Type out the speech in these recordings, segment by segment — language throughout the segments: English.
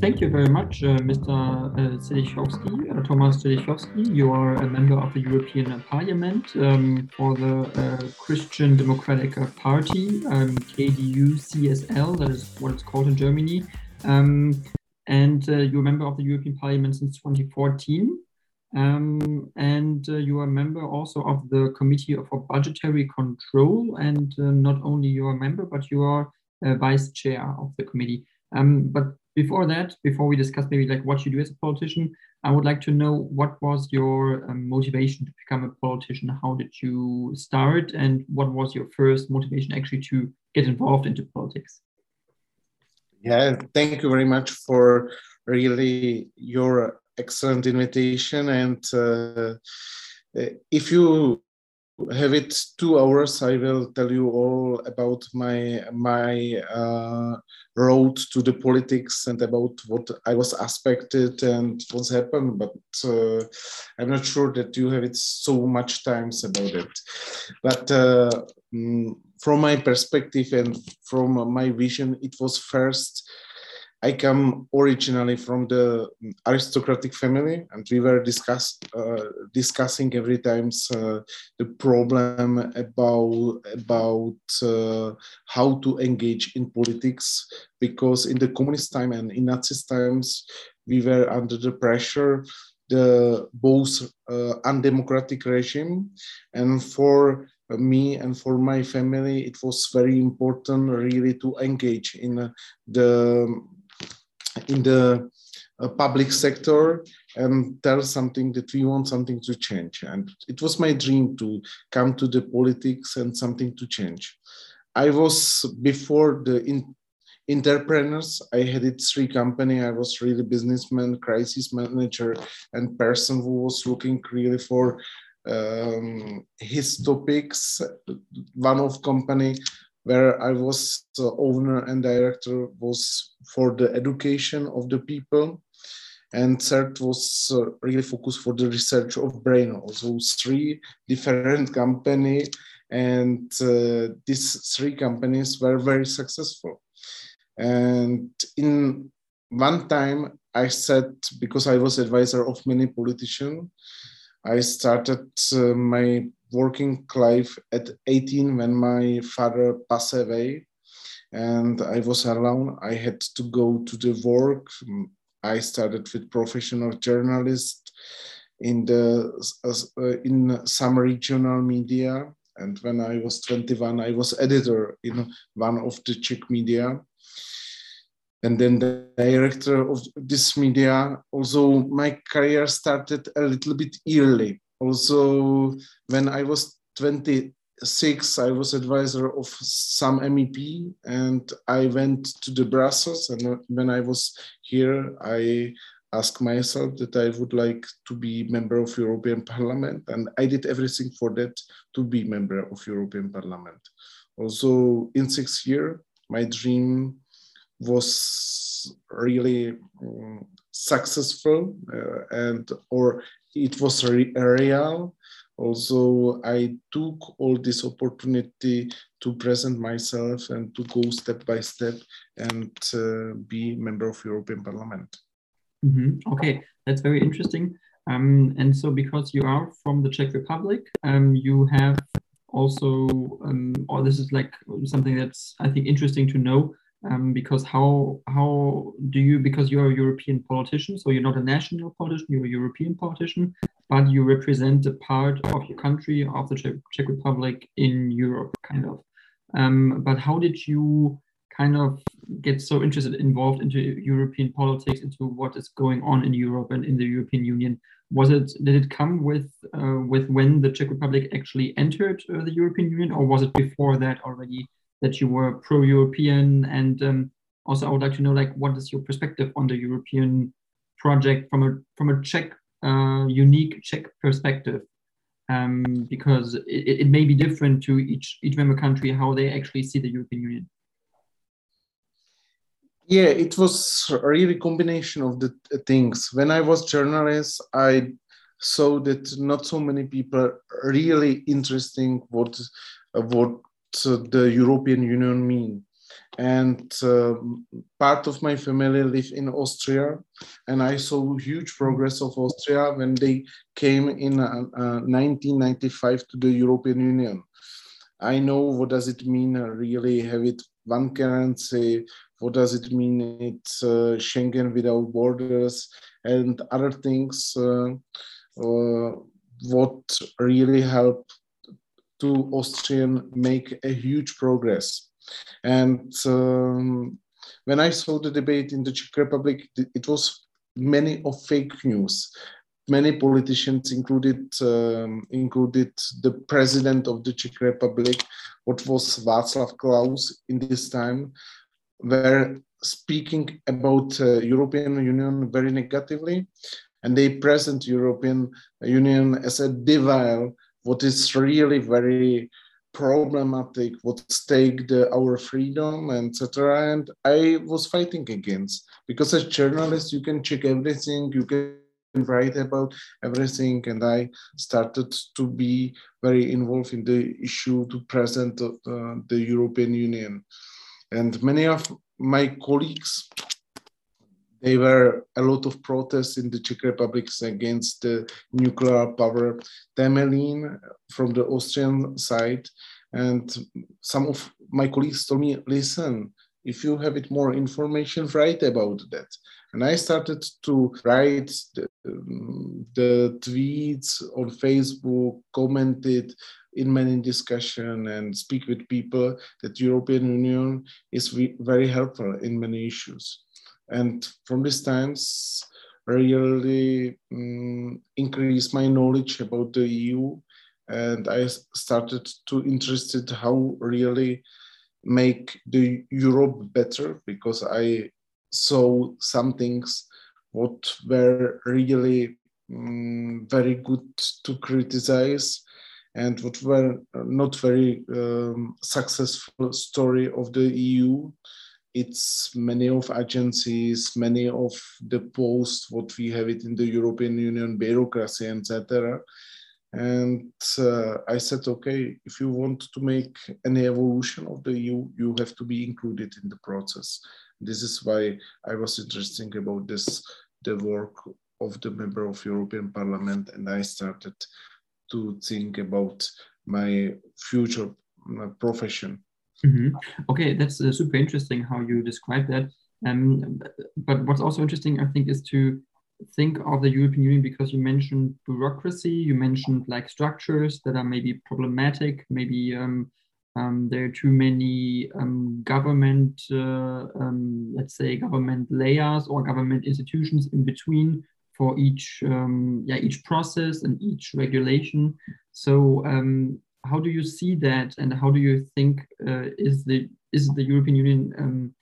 Thank you very much, uh, Mr. Uh, uh, Thomas Zdechovský. You are a member of the European Parliament um, for the uh, Christian Democratic Party, um, KDU-CSL, that is what it's called in Germany. Um, and uh, you're a member of the European Parliament since 2014. Um, and uh, you are a member also of the Committee for Budgetary Control. And uh, not only you are a member, but you are vice chair of the committee. Um, but before that, before we discuss maybe like what you do as a politician, I would like to know what was your um, motivation to become a politician? How did you start, and what was your first motivation actually to get involved into politics? Yeah, thank you very much for really your excellent invitation. And uh, if you have it two hours, I will tell you all about my my uh, road to the politics and about what I was expected and what's happened. But uh, I'm not sure that you have it so much times about it. But uh, mm, from my perspective and from my vision, it was first I come originally from the aristocratic family, and we were discuss, uh, discussing every time uh, the problem about about uh, how to engage in politics, because in the communist time and in Nazi times, we were under the pressure the both uh, undemocratic regime, and for me and for my family, it was very important really to engage in the in the uh, public sector and tell something that we want something to change. And it was my dream to come to the politics and something to change. I was before the in, entrepreneurs. I had it three company. I was really businessman, crisis manager, and person who was looking really for um, his topics. One of company where I was the owner and director was for the education of the people. And third was uh, really focused for the research of brain. Also three different company and uh, these three companies were very successful. And in one time I said, because I was advisor of many politicians, I started uh, my working life at 18 when my father passed away and I was alone. I had to go to the work. I started with professional journalist in the uh, in some regional media. And when I was 21, I was editor in one of the Czech media. And then the director of this media. Also, my career started a little bit early also when I was 26, I was advisor of some MEP and I went to the Brussels. And when I was here, I asked myself that I would like to be member of European Parliament. And I did everything for that to be member of European Parliament. Also in six years, my dream was really um, successful uh, and or it was re real. Also, I took all this opportunity to present myself and to go step by step and uh, be member of European Parliament. Mm -hmm. Okay, that's very interesting. Um, and so, because you are from the Czech Republic, um, you have also, um, or this is like something that's I think interesting to know. Um, because how how do you because you're a European politician, so you're not a national politician, you're a European politician, but you represent a part of your country of the Czech, Republic in Europe, kind of. Um, but how did you kind of get so interested, involved into European politics, into what is going on in Europe and in the European Union? Was it did it come with uh, with when the Czech Republic actually entered uh, the European Union, or was it before that already that you were pro-European? And um, also, I would like to know, like, what is your perspective on the European project from a from a Czech uh, unique Czech perspective? Um, because it, it may be different to each each member country how they actually see the European Union. Yeah, it was really combination of the things. When I was journalist, I saw that not so many people really interesting what what the European Union mean. And uh, part of my family live in Austria, and I saw huge progress of Austria when they came in uh, uh, 1995 to the European Union. I know what does it mean uh, really have it one currency, what does it mean it's uh, Schengen without borders and other things uh, uh, what really help to Austrian make a huge progress. And um, when I saw the debate in the Czech Republic, it was many of fake news. Many politicians included um, included the president of the Czech Republic, what was Václav Klaus in this time, were speaking about uh, European Union very negatively, and they present European Union as a devil, what is really very problematic, what stake the, our freedom, etc. And I was fighting against because as journalist you can check everything, you can write about everything, and I started to be very involved in the issue to present uh, the European Union. And many of my colleagues, they were a lot of protests in the Czech Republic against the nuclear power Temelín from the Austrian side. And some of my colleagues told me, listen, if you have it more information, write about that. And I started to write the, um, the tweets on Facebook, commented, in many discussion and speak with people that European Union is very helpful in many issues. And from these times, really um, increase my knowledge about the EU and I started to interested how really make the Europe better because I saw some things what were really um, very good to criticize and what were not very um, successful story of the EU. It's many of agencies, many of the posts, what we have it in the European Union bureaucracy, etc. And uh, I said, okay, if you want to make any evolution of the EU, you have to be included in the process. This is why I was interested about this, the work of the member of European Parliament, and I started to think about my future profession. Mm-hmm. Okay, that's uh, super interesting how you describe that. Um, but what's also interesting, I think, is to think of the European Union because you mentioned bureaucracy, you mentioned like structures that are maybe problematic, maybe um, um, there are too many um, government, uh, um, let's say, government layers or government institutions in between for each um, yeah each process and each regulation. So how do you see that, and how do you think uh, is the is the European Union um,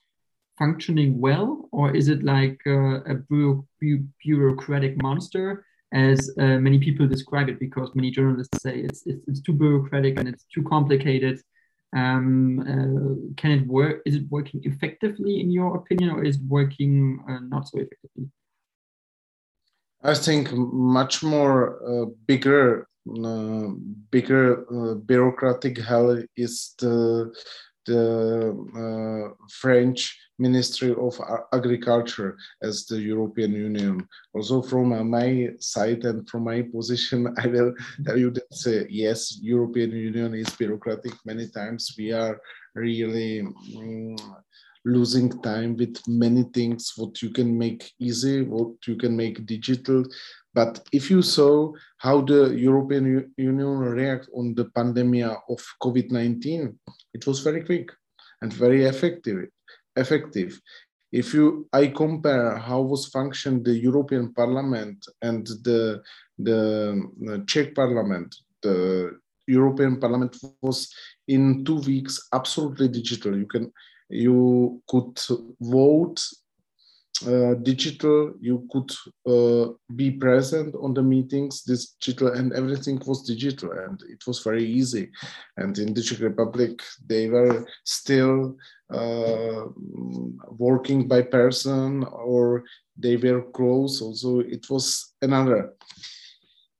functioning well, or is it like uh, a bu bu bureaucratic monster? As uh, many people describe it, because many journalists say it's, it's, it's too bureaucratic and it's too complicated. Um, uh, can it work? Is it working effectively in your opinion, or is it working uh, not so effectively? I think much more uh, bigger, bigger uh, bureaucratic hell is the the uh, French Ministry of Agriculture as the European Union. Also, from uh, my side and from my position, I will tell you that uh, yes, European Union is bureaucratic. Many times we are really. Um, losing time with many things what you can make easy what you can make digital. But if you saw how the european union react on the pandemic of covid-19 it was very quick and very effective effective. If you i compare how was functioned the european parliament and the the, the czech parliament the european parliament was in two weeks absolutely digital. You can you could vote uh, digital you could uh, be present on the meetings digital and everything was digital and it was very easy. And in the czech republic they were still uh, working by person or they were close also it was another.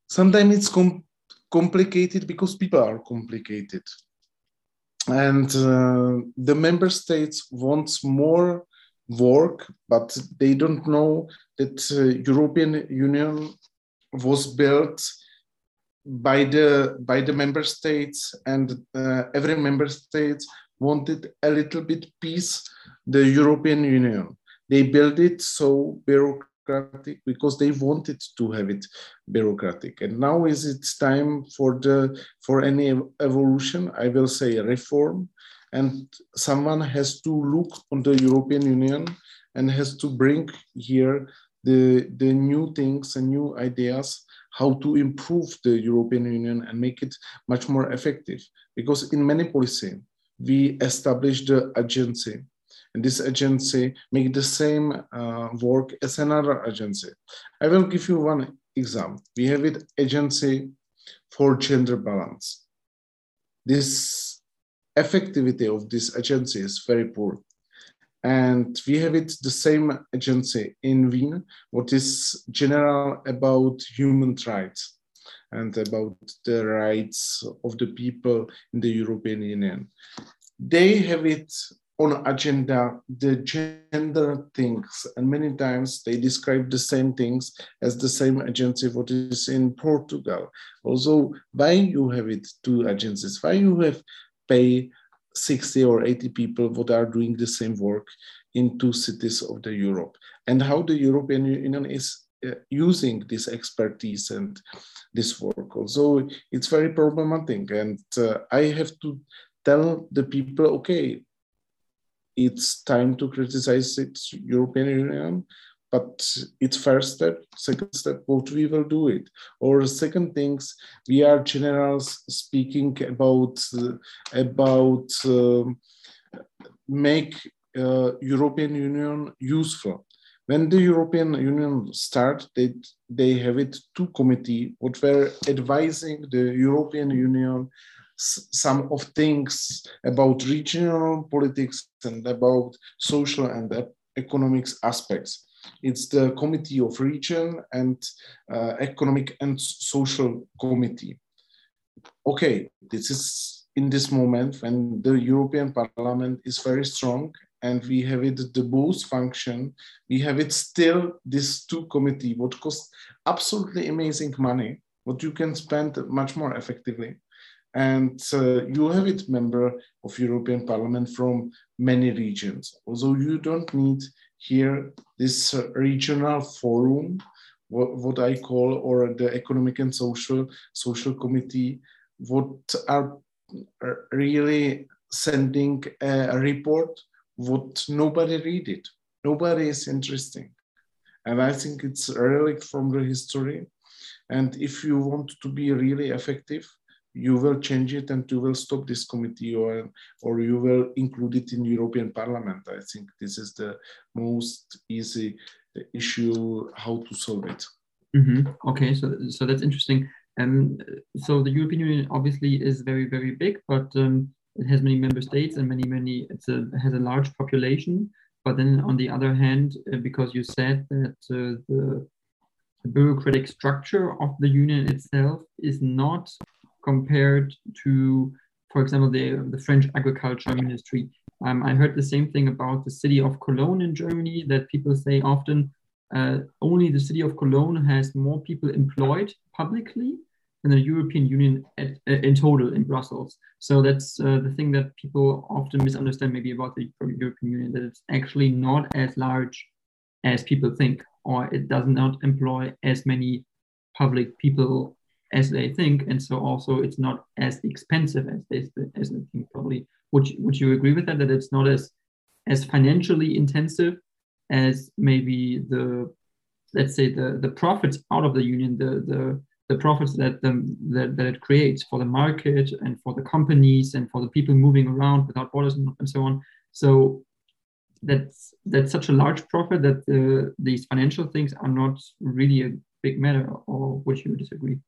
Sometimes it's com complicated because people are complicated and uh, the member states wants more work but they don't know that uh, european union was built by the by the member states and uh, every member state wanted a little bit peace the european union. They built it so bureaucratic because they wanted to have it bureaucratic. And now is it time for the for any evolution? I will say reform. And someone has to look on the european union and has to bring here the the new things and new ideas how to improve the european union and make it much more effective. Because in many policy we established the agency and this agency make the same uh, work as another agency. I will give you one example. We have it agency for gender balance. This effectivity of this agency is very poor. And we have it the same agency in Wien, what is general about human rights and about the rights of the people in the European Union. They have it on agenda the gender things. And many times they describe the same things as the same agency what is in portugal. Also why you have it two agencies? Why you have pay 60 or 80 people what are doing the same work in two cities of the europe? And how the european union is uh, using this expertise and this work? Also it's very problematic. And uh, i have to tell the people okay it's time to criticize its European Union, but it's first step, second step, what we will do it. Or second things, we are generals speaking about, about uh, make uh, European Union useful. When the European Union start, they, they have it two committee what were advising the European Union some of things about regional politics and about social and economics aspects. It's the Committee of Region and uh, Economic and Social Committee. Okay, this is in this moment when the European Parliament is very strong and we have it the both function, we have it still this two committee, what costs absolutely amazing money, what you can spend much more effectively and uh, you have it member of European Parliament from many regions. Although you don't need here this uh, regional forum, what, what, I call, or the Economic and Social Social Committee, what are really sending a, report, what nobody read it, nobody is interesting, and I think it's a relic from the history. And if you want to be really effective, you will change it and you will stop this committee or or you will include it in European Parliament. I think this is the most easy issue how to solve it. Mm-hmm. Okay, so so that's interesting. Um, so the European Union obviously is very very big, but um, it has many member states and many many it has a large population. But then on the other hand, uh, because you said that uh, the the bureaucratic structure of the union itself is not compared to, for example, the, the French agriculture ministry. Um, I heard the same thing about the city of Cologne in Germany that people say often uh, only the city of Cologne has more people employed publicly than the European Union at, in total in Brussels. So that's uh, the thing that people often misunderstand maybe about the European Union, that it's actually not as large as people think, or it does not employ as many public people as they think, and so also it's not as expensive as they as they think. Probably, would you, would you agree with that? That it's not as as financially intensive as maybe the let's say the the profits out of the union, the the the profits that, the, that, that it creates for the market and for the companies and for the people moving around without borders and, and so on. So that's that's such a large profit that these financial things are not really a big matter. Or would you disagree?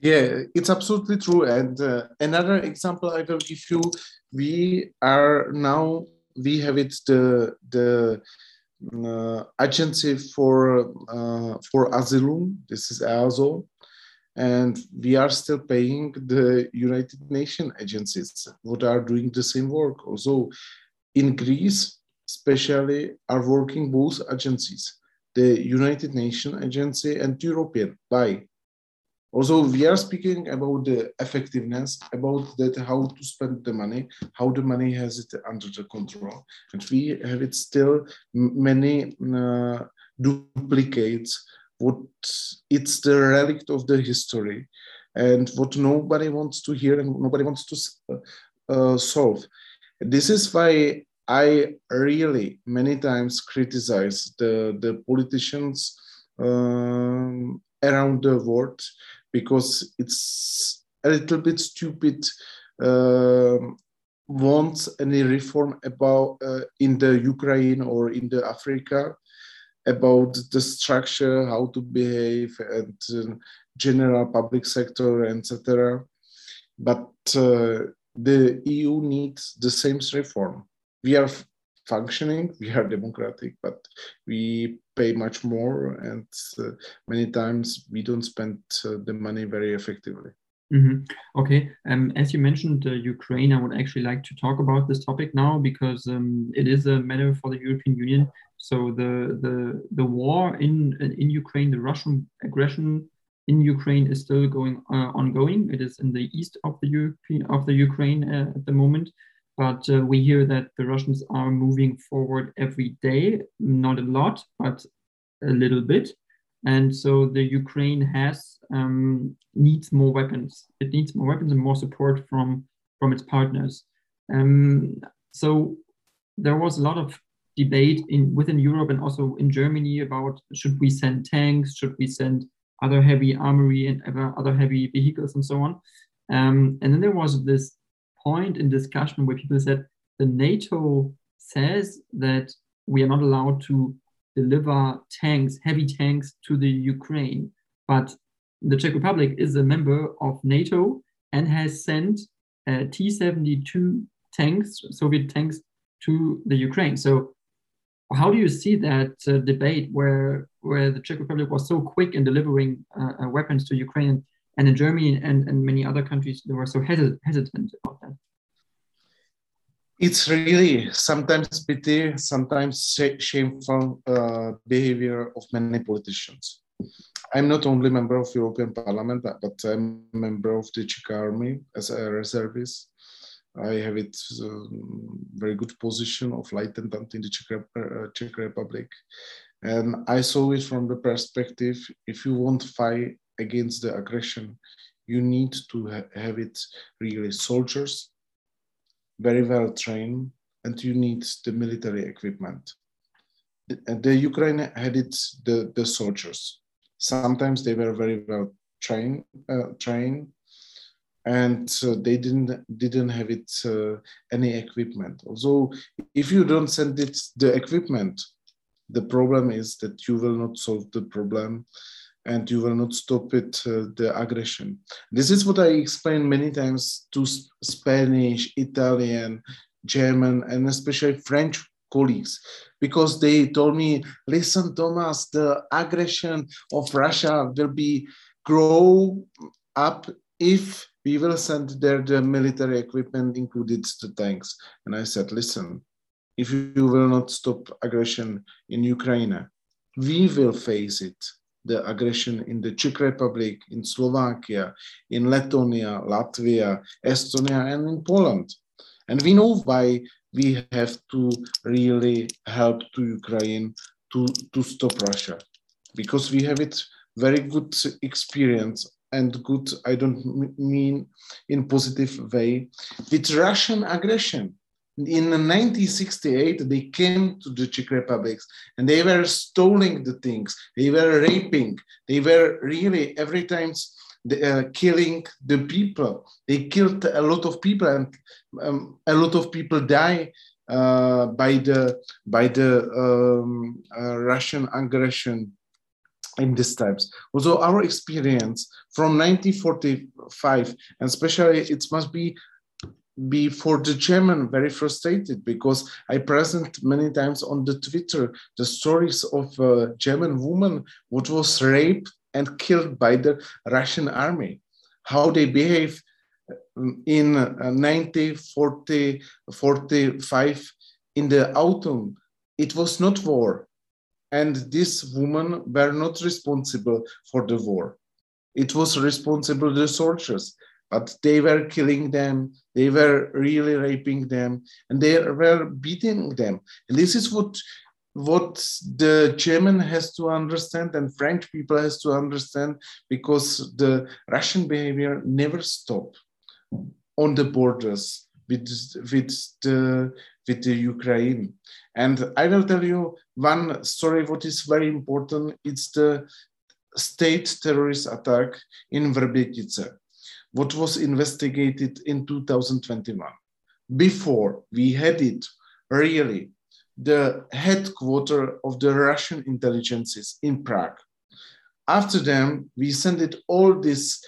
Yeah, it's absolutely true. And uh, another example I will give you: we are now we have it the the uh, agency for uh, for asylum. This is EASO, and we are still paying the United Nations agencies what are doing the same work. Also, in Greece, especially, are working both agencies, the United Nations agency and European. Why? Also, we are speaking about the effectiveness, about that how to spend the money, how the money has it under the control, and we have it still many uh, duplicates what it's the relic of the history and what nobody wants to hear and nobody wants to uh, solve. This is why I really many times criticize the, the politicians um, around the world because it's a little bit stupid uh, wants any reform about uh, in the Ukraine or in the Africa about the structure, how to behave, and uh, general public sector, etc. But uh, the EU needs the same reform. We are functioning, we are democratic, but we pay much more, and uh, many times we don't spend uh, the money very effectively. Mm-hmm. Okay. Um, as you mentioned, uh, Ukraine, I would actually like to talk about this topic now because um, it is a matter for the European Union. So the the the war in in Ukraine, the Russian aggression in Ukraine is still going uh, ongoing. It is in the east of the European of the Ukraine uh, at the moment, but uh, we hear that the Russians are moving forward every day. Not a lot, but a little bit and so the Ukraine has um, needs more weapons. It needs more weapons and more support from from its partners. Um, so there was a lot of debate in within Europe and also in Germany about should we send tanks, should we send other heavy armory and other heavy vehicles and so on. Um, and then there was this point in discussion where people said the NATO says that we are not allowed to deliver tanks, heavy tanks to the Ukraine. But the Czech Republic is a member of NATO and has sent uh, T 72 tanks, Soviet tanks, to the Ukraine. So, how do you see that uh, debate where, where the Czech Republic was so quick in delivering uh, uh weapons to Ukraine, and in Germany and, and many other countries, they were so hesitant about that? It's really sometimes pity, sometimes shameful uh, behavior of many politicians. I'm not only member of European Parliament, but I'm a member of the Czech Army as a reservist. I have it um, very good position of lieutenant in the Czech, uh, Czech Republic. And I saw it from the perspective, if you want to fight against the aggression, you need to ha have it really soldiers, very well trained, and you need the military equipment. The, the Ukraine had it, the, the soldiers. Sometimes they were very well trained, uh, trained and uh, they didn't didn't have it uh, any equipment. Also, if you don't send it the equipment, the problem is that you will not solve the problem and you will not stop it, uh, the aggression. This is what I explained many times to Spanish, Italian, German, and especially French colleagues, because they told me, listen, Thomas, the aggression of Russia will be grow up if we will send there the military equipment, included the tanks. And I said, listen, if you will not stop aggression in Ukraine, we will face it the aggression in the Czech Republic, in Slovakia, in Lithuania, Latvia, Estonia, and in Poland. And we know why we have to really help to Ukraine to, to stop Russia, because we have it very good experience and good, I don't mean in positive way, with Russian aggression. In 1968, they came to the Czech Republic and they were stealing the things, they were raping, they were really every time uh, killing the people. They killed a lot of people and um, a lot of people die uh, by the by the um, uh, Russian aggression in these times. Also, our experience from 1945, and especially it must be be for the German very frustrated because I present many times on the Twitter the stories of a German woman what was raped and killed by the Russian army, how they behave in 1945 in the autumn. It was not war, and these women were not responsible for the war. It was responsible the soldiers, but they were killing them, they were really raping them, and they were beating them. And this is what what the German has to understand and French people has to understand because the Russian behavior never stopped on the borders with, with the with the Ukraine. And I will tell you one story, what is very important. It's the state terrorist attack in Verbětice, what was investigated in 2021. Before we had it, really, the headquarter of the Russian intelligences in Prague. After them, we sent it all this,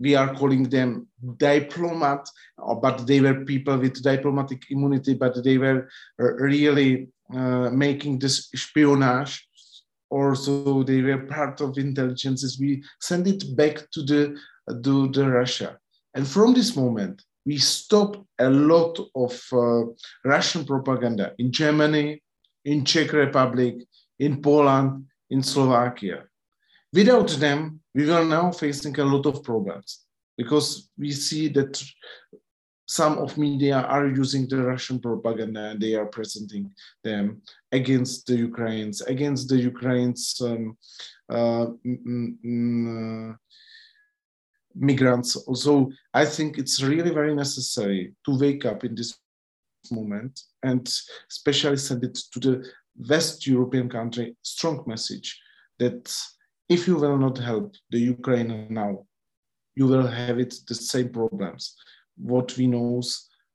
we are calling them diplomat, uh, but they were people with diplomatic immunity, but they were uh, really uh, making this espionage. Also, they were part of intelligences. We send it back to the to the Russia, and from this moment, we stop a lot of uh, Russian propaganda in Germany, in Czech Republic, in Poland, in Slovakia. Without them, we are now facing a lot of problems because we see that some of media are using the Russian propaganda and they are presenting them against the Ukrainians, against the Ukrainians um, uh, uh, migrants. Also, I think it's really very necessary to wake up in this moment and especially send it to the West European country strong message that if you will not help the Ukraine now, you will have it the same problems. What we know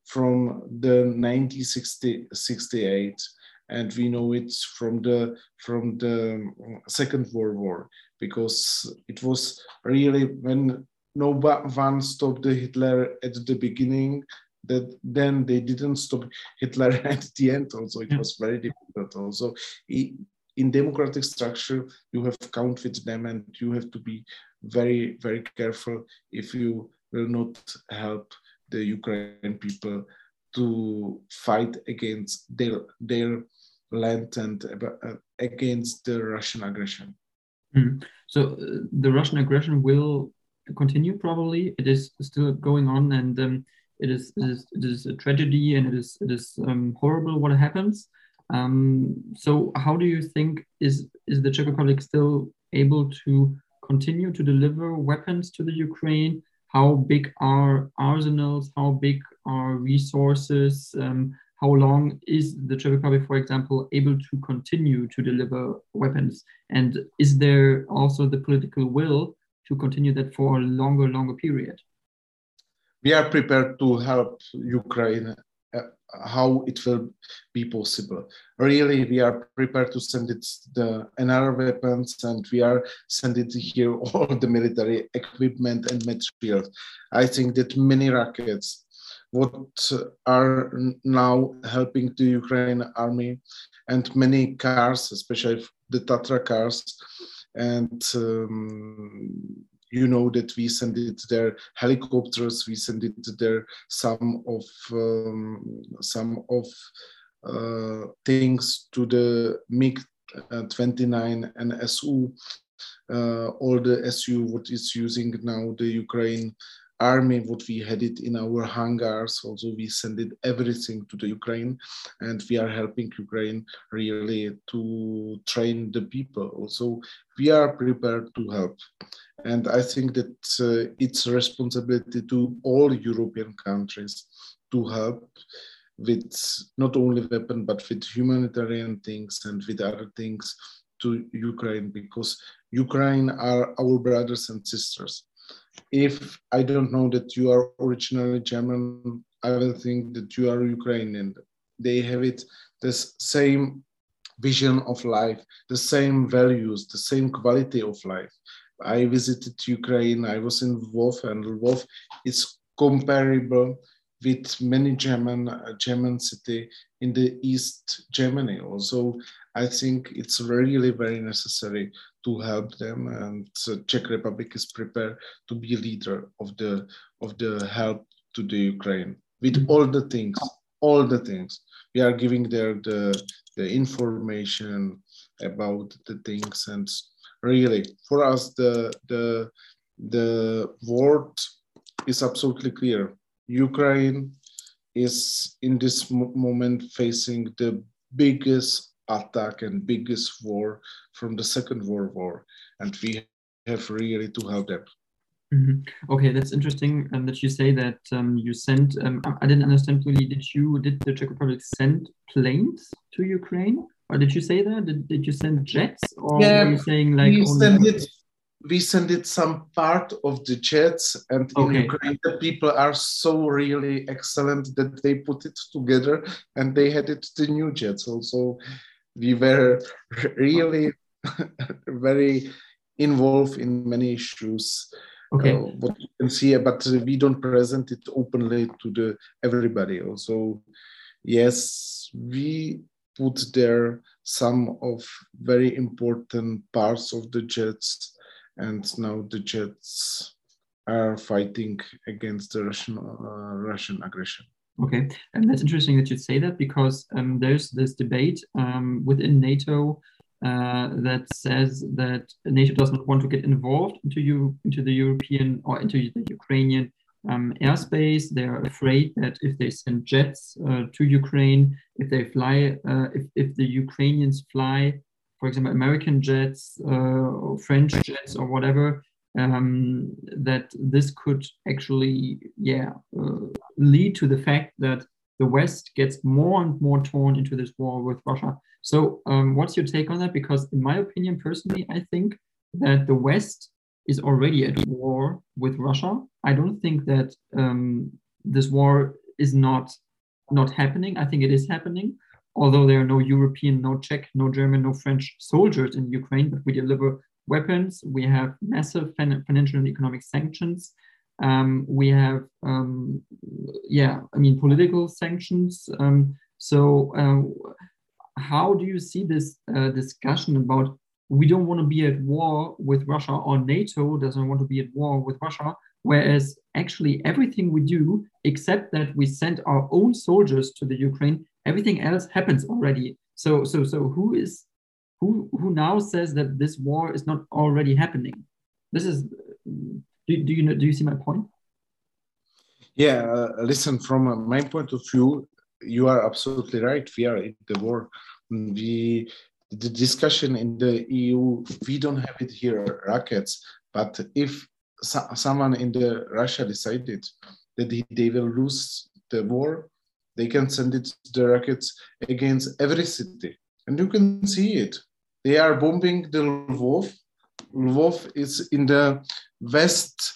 from the 1968 and we know it from the from the second world war because it was really when no one stopped the hitler at the beginning that then they didn't stop hitler at the end also it was very difficult also in democratic structure, you have count with them and you have to be very, very careful if you will not help the Ukrainian people to fight against their, their land and uh, against the Russian aggression. Mm. So uh, the Russian aggression will continue probably. It is still going on and um, it, is, it, is, it is a tragedy and it is, it is um, horrible what happens. Um, so how do you think is is the Czech Republic still able to continue to deliver weapons to the Ukraine? How big are arsenals? How big are resources? Um, how long is the Czech Republic, for example, able to continue to deliver weapons? And is there also the political will to continue that for a longer, longer period? We are prepared to help Ukraine uh, how it will be possible. Really, we are prepared to send it the another weapons, and we are sending here all the military equipment and materials. I think that many rockets, what are now helping the Ukraine army, and many cars, especially the Tatra cars, and um, you know that we send it their helicopters, we send it there some of um, some of uh, things to the MiG uh, 29 and SU. uh, all the SU what is using now the Ukraine army what we had it in our hangars also we send it everything to the ukraine and we are helping ukraine really to train the people. Also we are prepared to help. And i think that uh, it's responsibility to all european countries to help with not only weapon but with humanitarian things and with other things to ukraine because ukraine are our brothers and sisters if I don't know that you are originally German, I will think that you are Ukrainian. They have it the same vision of life, the same values, the same quality of life. I visited Ukraine. I was in Lvov, and Lvov is comparable with many German uh, German city in the East Germany. Also, I think it's really very necessary to help them, and the Czech Republic is prepared to be a leader of the of the help to the Ukraine with mm-hmm. all the things, all the things we are giving there the the information about the things, and really for us the the the word is absolutely clear. Ukraine is in this moment facing the biggest attack and biggest war from the Second World War, and we have really to help them. Mm-hmm. Okay, that's interesting um, that you say that um, you sent. Um, I didn't understand really. Did you did the Czech Republic send planes to Ukraine, or did you say that? Did, did you send jets, or yeah, were you saying like we send it? We send it some part of the jets, and in. Ukraine the people are so really excellent that they put it together, and they had it the new jets also we were really very involved in many issues. Okay. Uh, what you can see, but we don't present it openly to the everybody. Also, yes, we put there some of very important parts of the jets, and now the jets are fighting against the Russian uh, Russian aggression. Okay, and that's interesting that you say that because um, there's this debate um, within NATO uh, that says that NATO does not want to get involved into you into the European or into the Ukrainian um, airspace. They're afraid that if they send jets uh, to Ukraine, if they fly, uh, if if the Ukrainians fly, for example, American jets, uh, or French jets, or whatever, um, that this could actually, yeah, uh, lead to the fact that the West gets more and more torn into this war with Russia. So, um, what's your take on that? Because, in my opinion, personally, I think that the West is already at war with Russia. I don't think that um, this war is not not happening. I think it is happening, although there are no European, no Czech, no German, no French soldiers in Ukraine, but we deliver weapons. We have massive financial and economic sanctions. Um, we have, um, yeah, I mean, political sanctions. Um, so, uh, how do you see this uh, discussion about we don't want to be at war with Russia or NATO doesn't want to be at war with Russia, whereas actually everything we do, except that we send our own soldiers to the Ukraine, everything else happens already. So, so, so who is who who now says that this war is not already happening? This is. Do, do you know? Do you see my point? Yeah, uh, listen. From my point of view, you are absolutely right. We are in the war. We the discussion in the EU. We don't have it here rockets, but if so, someone in the Russia decided that they will lose the war, they can send it the rockets against every city, and you can see it they are bombing the Lvov. Lvov is in the west,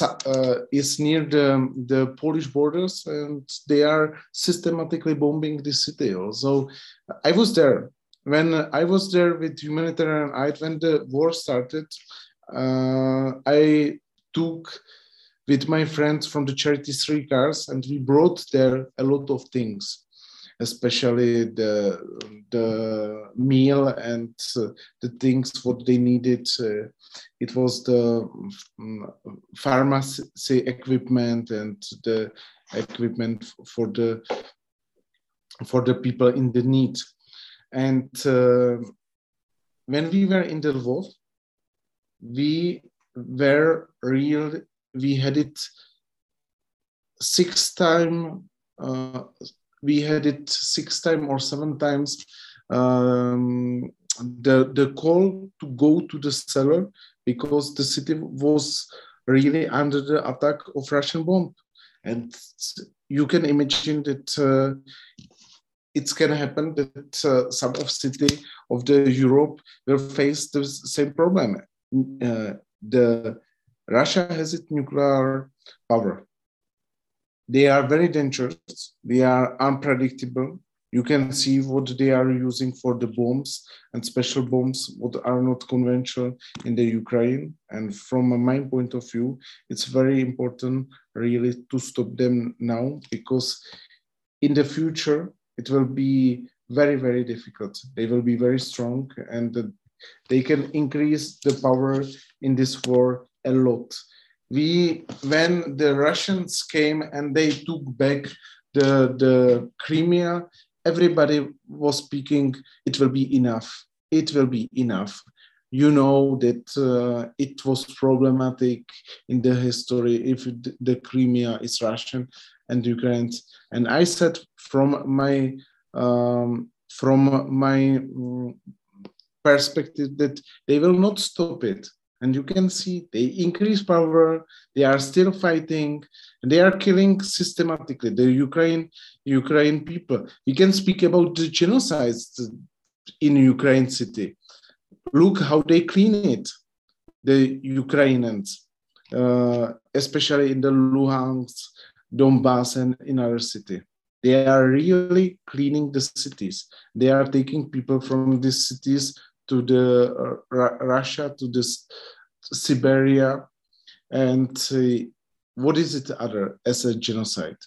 uh, is near the, the Polish borders, and they are systematically bombing the city. Also, I was there when I was there with humanitarian aid when the war started. Uh, I took with my friends from the charity three cars, and we brought there a lot of things especially the the meal and uh, the things what they needed. Uh, it was the um, pharmacy equipment and the equipment for the for the people in the need. And uh, when we were in the Lvov, we were real, we had it six time, uh, we had it six time or seven times um, the, the call to go to the cellar because the city was really under the attack of Russian bomb. And you can imagine that uh, it's going to happen that uh, some of city of the Europe will face the same problem. Uh, the Russia has its nuclear power. They are very dangerous. They are unpredictable. You can see what they are using for the bombs and special bombs, what are not conventional in the Ukraine. And from my point of view, it's very important really to stop them now because in the future it will be very very difficult. They will be very strong and they can increase the power in this war a lot. We when the Russians came and they took back the the Crimea, everybody was speaking. It will be enough. It will be enough you know that uh, it was problematic in the history if the Crimea is Russian and Ukraine. And I said from my um, from my mm, perspective that they will not stop it. And you can see they increase power. They are still fighting. They are killing systematically the Ukraine Ukraine people. You can speak about the genocides in Ukraine city look how they clean it, the Ukrainians, uh, especially in the Luhansk, Donbass, and in other city. They are really cleaning the cities. They are taking people from these cities to the uh, Russia, to this Siberia, and uh, what is it other as a genocide?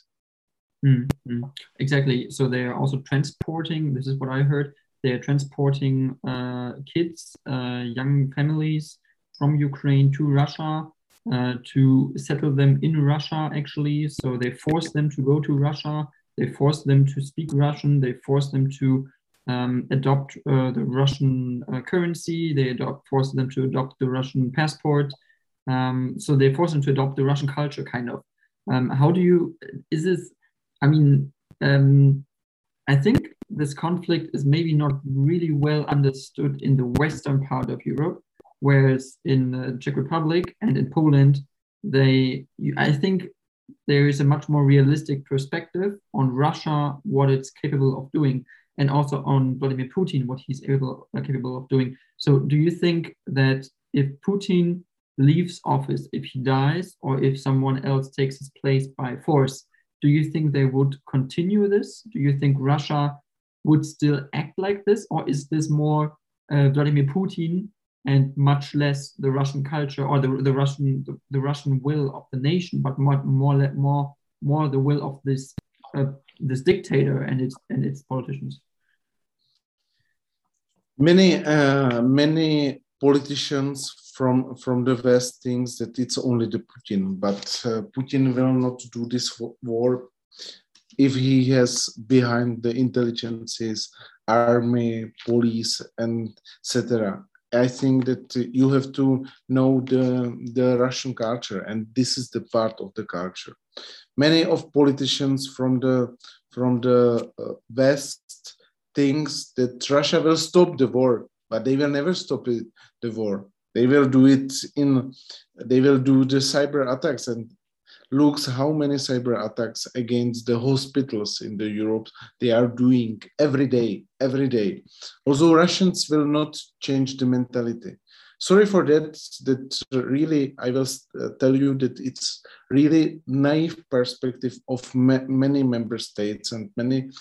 Mm -hmm. Exactly. So they are also transporting. This is what I heard they're transporting uh, kids, uh, young families from Ukraine to Russia uh, to settle them in Russia, actually. So they force them to go to Russia. They force them to speak Russian. They force them to um, adopt uh, the Russian uh, currency. They adopt, force them to adopt the Russian passport. Um, so they force them to adopt the Russian culture, kind of. Um, how do you, is this, I mean, um, I think this conflict is maybe not really well understood in the western part of Europe, whereas in the Czech Republic and in Poland, they I think there is a much more realistic perspective on Russia, what it's capable of doing, and also on Vladimir Putin, what he's able uh, capable of doing. So, do you think that if Putin leaves office, if he dies, or if someone else takes his place by force, do you think they would continue this? Do you think Russia would still act like this, or is this more uh, Vladimir Putin and much less the Russian culture or the, the Russian the, the Russian will of the nation, but more more more more the will of this uh, this dictator and its and its politicians? Many uh, many politicians from from the West thinks that it's only the Putin, but uh, Putin will not do this war if he has behind the intelligences, army, police, and etc. I think that you have to know the, the Russian culture, and this is the part of the culture. Many of politicians from the from the uh, West thinks that Russia will stop the war, but they will never stop it, the war. They will do it in, they will do the cyber attacks, and looks how many cyber attacks against the hospitals in the Europe they are doing every day, every day. Also, Russians will not change the mentality. Sorry for that. That really, I will uh, tell you that it's really naive perspective of many member states and many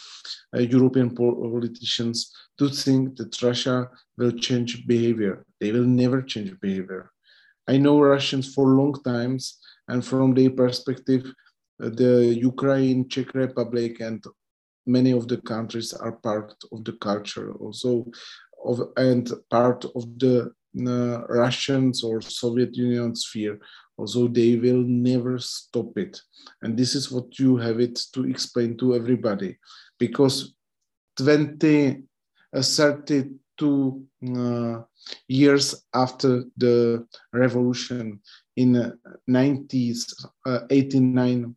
uh, European politicians to think that Russia will change behavior. They will never change behavior. I know Russians for long times and from their perspective, uh, the Ukraine, Czech Republic, and many of the countries are part of the culture also of and part of the uh, Russians or Soviet Union sphere. Also, they will never stop it, and this is what you have it to explain to everybody, because 20, uh, 30 two uh, years after the revolution in 90s, uh, 89,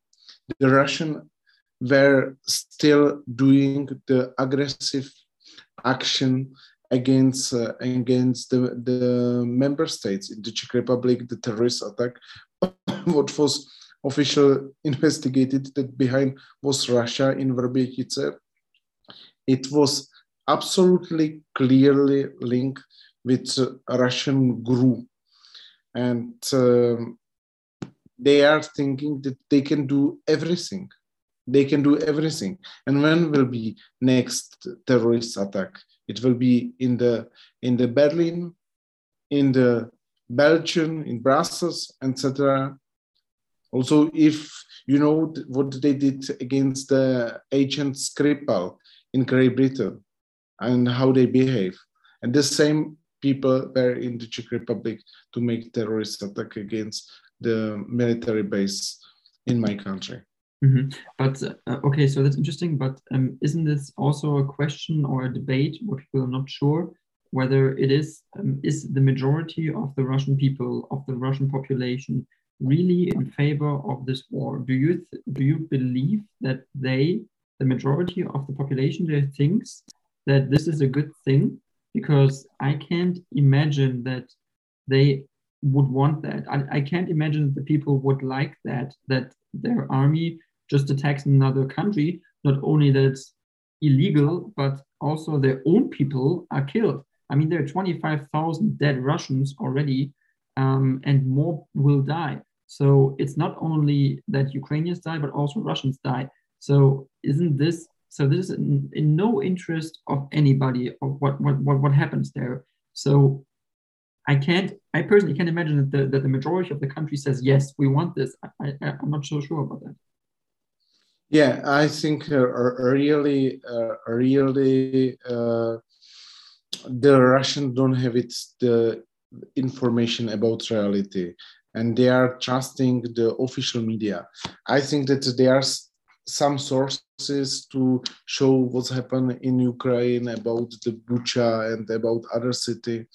the Russian were still doing the aggressive action against uh, against the, the member states in the Czech Republic, the terrorist attack, what was official investigated that behind was Russia in Vrbětice. It was absolutely clearly linked with Russian GRU. And um, they are thinking that they can do everything. They can do everything. And when will be next terrorist attack? It will be in the in the Berlin, in the Belgium, in Brussels, etc. Also, if you know what they did against the agent Skripal in Great Britain and how they behave, and the same people were in the Czech Republic to make terrorist attack against the military base in my country. Mm-hmm. But uh, okay, so that's interesting. But um, isn't this also a question or a debate where people are not sure whether it is um, is the majority of the Russian people of the Russian population really in favor of this war? Do you do you believe that they, the majority of the population, there thinks that this is a good thing? Because I can't imagine that they would want that. I, I can't imagine the people would like that. That their army just attacks another country. Not only that it's illegal, but also their own people are killed. I mean, there are 25,000 dead Russians already, um, and more will die. So it's not only that Ukrainians die, but also Russians die. So isn't this so? This is in, in no interest of anybody of what what what, what happens there. So I can't. I personally can't imagine that the, that the majority of the country says yes, we want this. I, I, am not so sure about that. Yeah, I think uh, really, uh, really, uh, the Russians don't have it the information about reality, and they are trusting the official media. I think that there are some sources to show what's happened in Ukraine about the Bucha and about other city,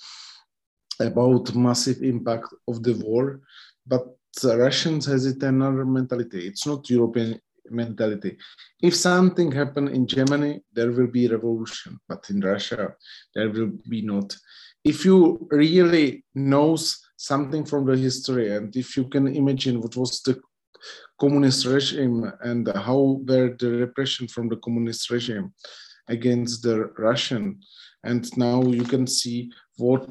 about massive impact of the war. But the Russians has it another mentality. It's not European mentality. If something happen in Germany, there will be revolution, but in Russia, there will be not. If you really knows something from the history, and if you can imagine what was the communist regime and how were the repression from the communist regime against the Russian, and now you can see what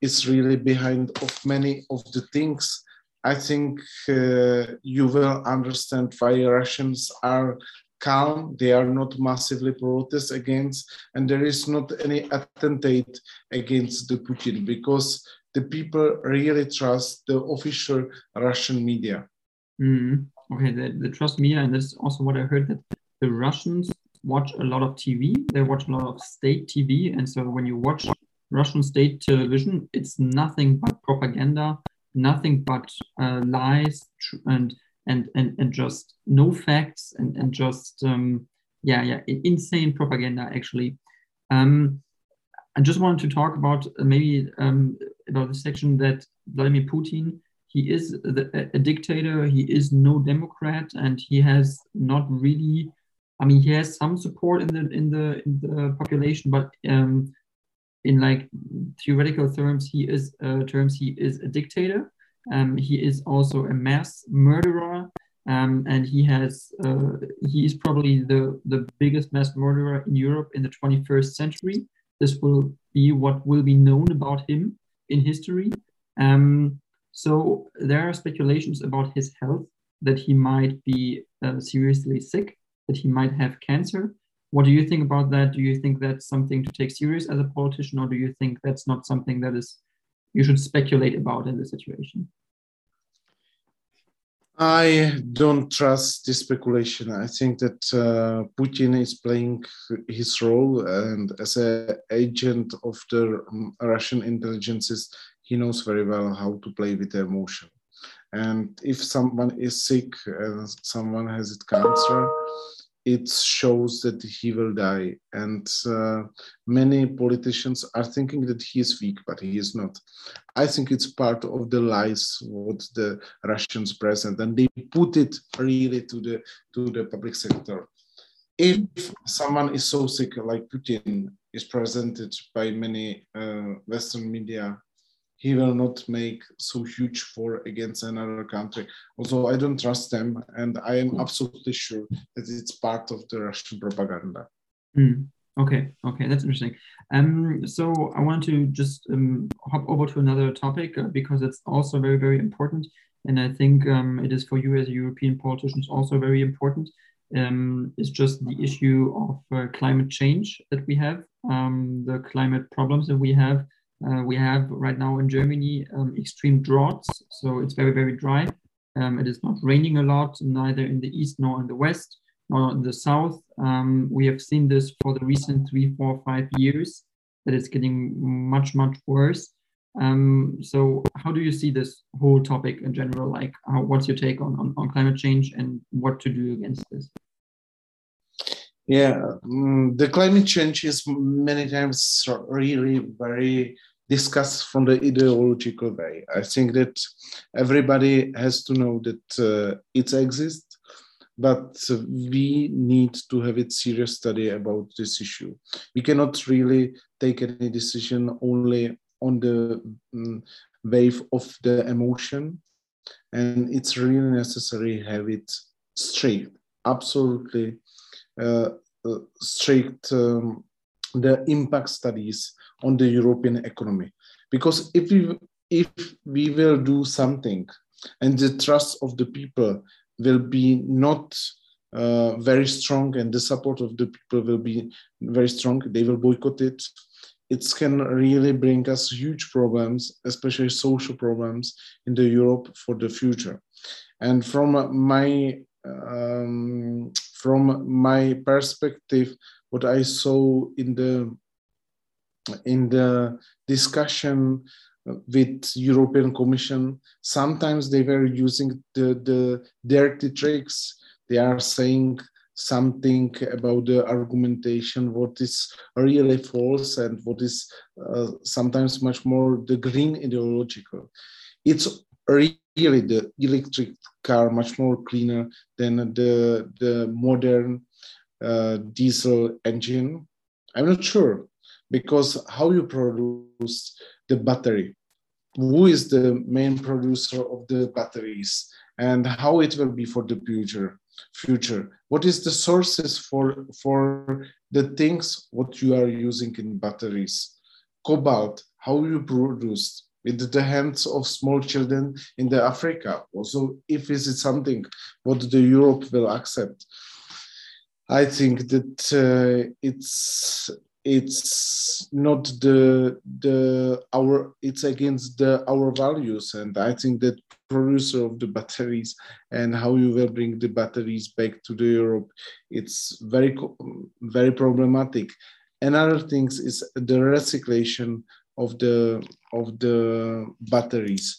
is really behind of many of the things I think uh, you will understand why Russians are calm. They are not massively protest against, and there is not any attentate against the Putin because the people really trust the official Russian media. Mm. Okay, the, the trust media, and that's also what I heard that the Russians watch a lot of TV. They watch a lot of state TV, and so when you watch Russian state television, it's nothing but propaganda nothing but uh, lies and and and and just no facts and and just um, yeah yeah insane propaganda actually. Um, I just wanted to talk about uh, maybe um, about the section that Vladimir Putin he is the, a dictator. He is no democrat, and he has not really. I mean, he has some support in the in the in the population, but um, in like theoretical terms, he is uh, terms he is a dictator. Um, he is also a mass murderer, um, and he has uh, he is probably the the biggest mass murderer in Europe in the 21st century. This will be what will be known about him in history. Um, so there are speculations about his health that he might be uh, seriously sick, that he might have cancer. What do you think about that? Do you think that's something to take serious as a politician, or do you think that's not something that is you should speculate about in the situation? I don't trust this speculation. I think that uh, Putin is playing his role, and as an agent of the Russian intelligences, he knows very well how to play with emotion. And if someone is sick and someone has it cancer, it shows that he will die. And uh, many politicians are thinking that he is weak, but he is not. I think it's part of the lies what the Russians present, and they put it really to the to the public sector. If someone is so sick, like Putin is presented by many uh, Western media, he will not make so huge war against another country. Although I don't trust them, and I am absolutely sure that it's part of the Russian propaganda. Mm. Okay, okay, that's interesting. Um, so I want to just um, hop over to another topic uh, because it's also very, very important, and I think um, it is for you as European politicians also very important. Um, it's just the issue of uh, climate change that we have, um, the climate problems that we have, uh, we have right now in Germany um, extreme droughts, so it's very, very dry. Um, it is not raining a lot, neither in the east nor in the west, nor in the south. Um, we have seen this for the recent three, four, five years, that it's getting much, much worse. Um, so how do you see this whole topic in general? Like, how, what's your take on, on, on climate change and what to do against this? Yeah, um, the climate change is many times really very discussed from the ideological way. I think that everybody has to know that uh, it exists, but we need to have a serious study about this issue. We cannot really take any decision only on the um, wave of the emotion, and it's really necessary have it straight, absolutely uh, uh, strict um, the impact studies on the European economy. Because if we if we will do something and the trust of the people will be not uh, very strong and the support of the people will be very strong, they will boycott it. It can really bring us huge problems, especially social problems in the Europe for the future. And from my um, from my perspective, what I saw in the in the discussion with European Commission, sometimes they were using the, the dirty tricks. They are saying something about the argumentation, what is really false and what is uh, sometimes much more the green ideological. It's really the electric car much more cleaner than the, the modern uh, diesel engine? I'm not sure because how you produce the battery, who is the main producer of the batteries and how it will be for the future future. What is the sources for for the things what you are using in batteries? Cobalt how you produce with the hands of small children in the Africa. Also, if is it something what the Europe will accept, I think that uh, it's it's not the the our it's against the our values. And i think that producer of the batteries and how you will bring the batteries back to the europe it's very very problematic. Another things is the recyclation of the of the batteries.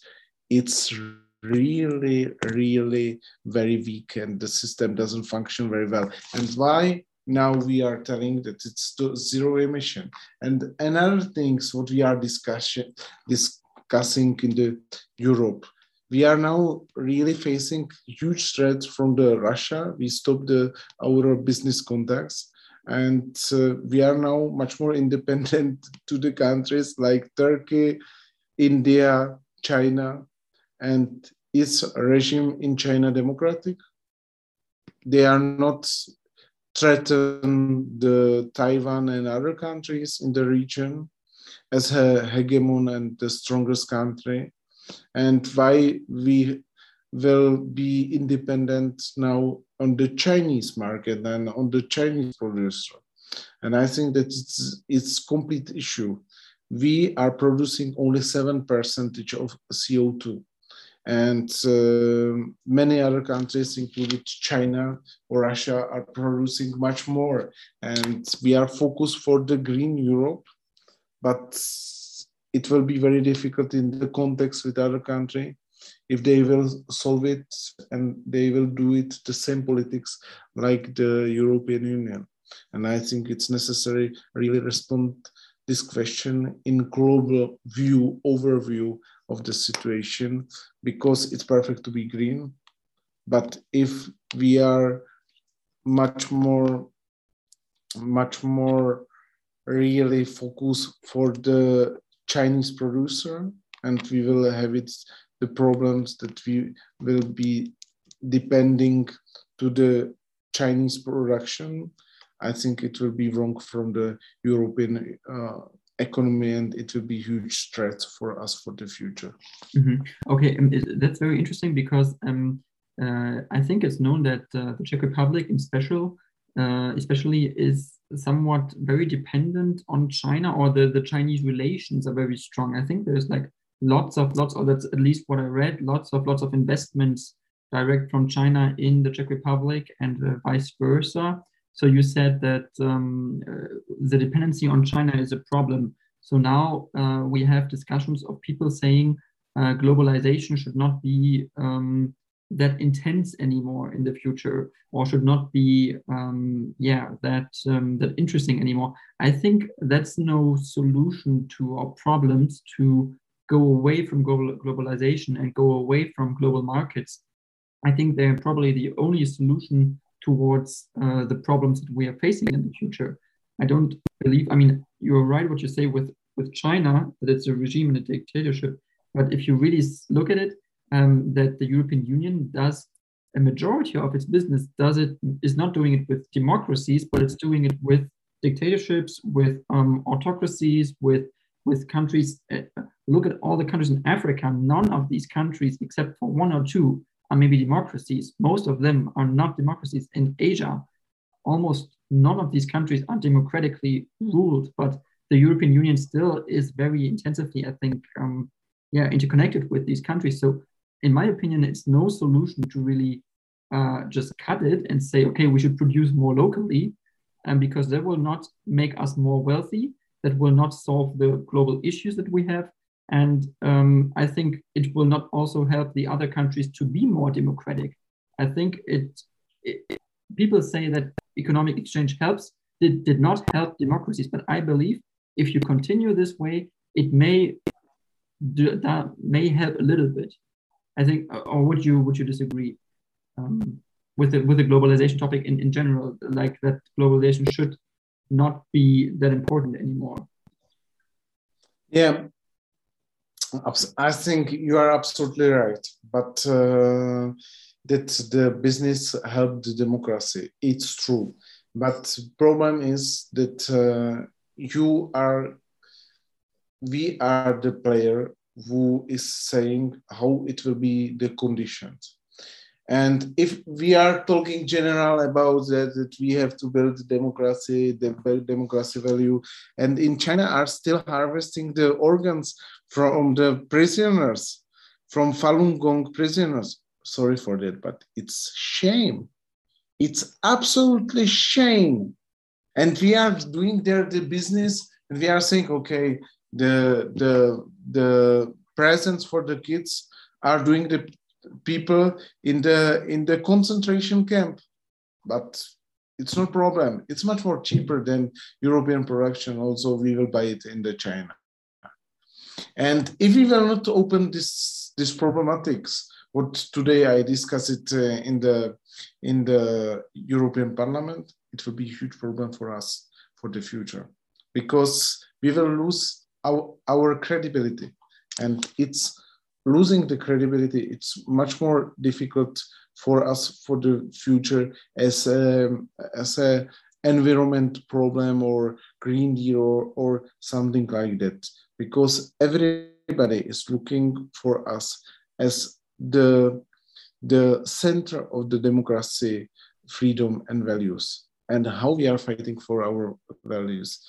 It's really really very weak and the system doesn't function very well. And why now we are telling that it's zero emission. And another things what we are discussion discussing in the europe. We are now really facing huge threats from the russia. We stopped the our business contacts. And uh, we are now much more independent to the countries like turkey india china and is regime in china democratic? They are not threaten the taiwan and other countries in the region as a hegemon and the strongest country and why we will be independent now on the Chinese market and on the Chinese producer. And I think that it's it's complete issue. We are producing only seven percentage of CO2, and uh, many other countries, including China or Russia, are producing much more. And we are focused for the green Europe, but it will be very difficult in the context with other country if they will solve it and they will do it the same politics like the European Union. And I think it's necessary really respond this question in global view, overview of the situation, because it's perfect to be green. But if we are much more, much more really focus for the Chinese producer, and we will have it the problems that we will be depending to the Chinese production. I think it will be wrong from the European uh, economy and it will be huge threat for us for the future. Mm-hmm. Okay, um, that's very interesting because um, uh, I think it's known that uh, the Czech Republic, in special, uh, especially, is somewhat very dependent on China, or the the Chinese relations are very strong. I think there's like lots of lots, or that's at least what I read, lots of lots of investments direct from China in the Czech Republic and uh, vice versa. So you said that um, uh, the dependency on China is a problem. So now uh, we have discussions of people saying uh, globalization should not be um, that intense anymore in the future, or should not be, um, yeah, that um, that interesting anymore. I think that's no solution to our problems to go away from global globalization and go away from global markets. I think they're probably the only solution towards uh, the problems that we are facing in the future. I don't believe. I mean, you're right what you say with with China that it's a regime and a dictatorship. But if you really look at it, um, that the European Union does a majority of its business does it is not doing it with democracies, but it's doing it with dictatorships, with um, autocracies, with with countries. Uh, look at all the countries in Africa. None of these countries, except for one or two, are maybe democracies. Most of them are not democracies. In Asia, almost none of these countries are democratically ruled, but the European Union still is very intensively, I think, um, yeah, interconnected with these countries. So, in my opinion, it's no solution to really uh, just cut it and say, okay, we should produce more locally, um, because that will not make us more wealthy. That will not solve the global issues that we have. And um, I think it will not also help the other countries to be more democratic. I think it, it, people say that economic exchange helps, it did not help democracies. But I believe if you continue this way, it may do, that may help a little bit. I think, or would you would you disagree um, with the with the globalization topic in, in general, like that globalization should not be that important anymore? Yeah, I think you are absolutely right, but uh, that the business helped the democracy. It's true, but problem is that uh, you are, we are the player who is saying how it will be the conditions. And if we are talking general about that, that we have to build democracy, the democracy value, and in China are still harvesting the organs from the prisoners, from Falun Gong prisoners. Sorry for that, but it's shame. It's absolutely shame. And we are doing there the business, and we are saying, okay, the the the presents for the kids are doing the people in the in the concentration camp but it's no problem. It's much more cheaper than european production. Also we will buy it in the china. And if we will not open this this problematics what today i discuss it uh, in the in the european parliament it will be a huge problem for us for the future because we will lose our, our credibility. And it's losing the credibility, it's much more difficult for us for the future as a, as a environment problem or green deal or, or something like that. Because everybody is looking for us as the the center of the democracy freedom and values. And how we are fighting for our values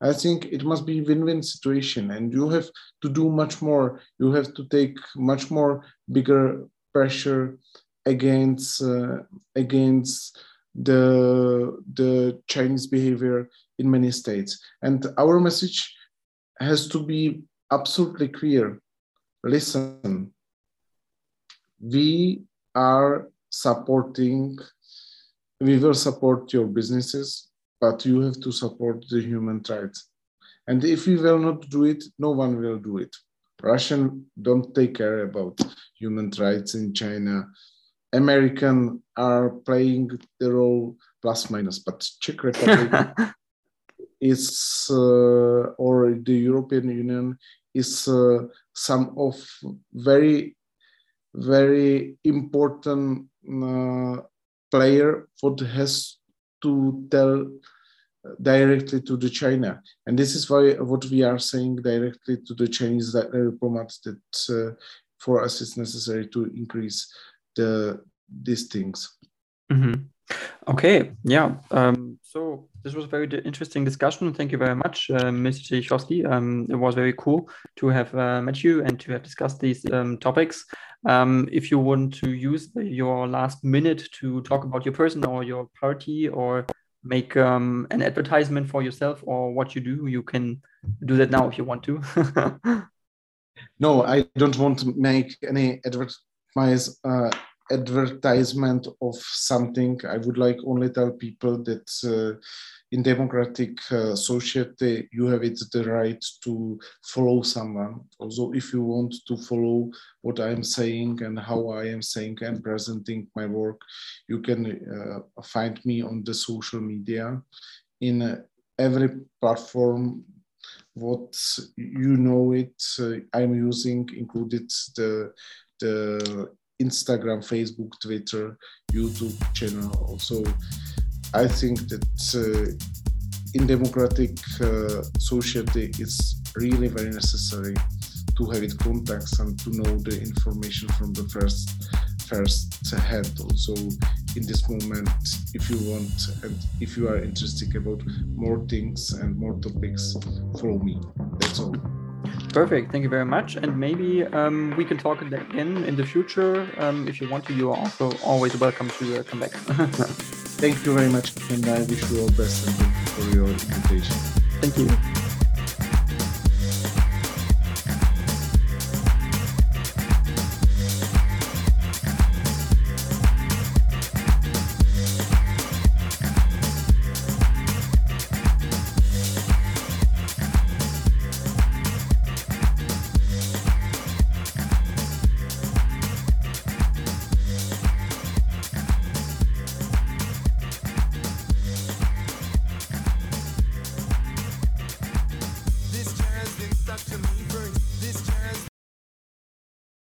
I think it must be win-win situation, and you have to do much more. You have to take much more bigger pressure against uh, against the the Chinese behavior in many states. And our message has to be absolutely clear. Listen, we are supporting, we will support your businesses, but you have to support the human rights. And if we will not do it, no one will do it. Russian don't take care about human rights in China. American are playing the role plus minus, but Czech Republic is uh, or the European Union is uh, some of very very important uh, player what has to tell directly to the China. And this is why what we are saying directly to the Chinese diplomats that uh, for us it's necessary to increase the these things. Mm-hmm. Okay, yeah. Um, so this was a very interesting discussion. Thank you very much, uh, Mr. Zdechovský. Um, it was very cool to have uh, met you and to have discussed these um, topics. Um, if you want to use the, your last minute to talk about your person or your party or make um, an advertisement for yourself or what you do, you can do that now if you want to. no, I don't want to make any advertise, uh, advertisement of something. I would like only tell people that uh, in democratic uh, society you have it the right to follow someone. Also, if you want to follow what I am saying and how I am saying and presenting my work, you can uh, find me on the social media in uh, every platform what you know it uh, i'm using included the the Instagram, Facebook, Twitter, YouTube channel. Also, I think that uh, in democratic uh, society, it's really very necessary to have it contacts and to know the information from the first first hand. Also, in this moment, if you want and if you are interested about more things and more topics, follow me. That's all. Perfect. Thank you very much. And maybe um, we can talk again in the future. Um, if you want to, you are also always welcome to uh, come back. Thank you very much. And I wish you all the best for your invitation. Thank you.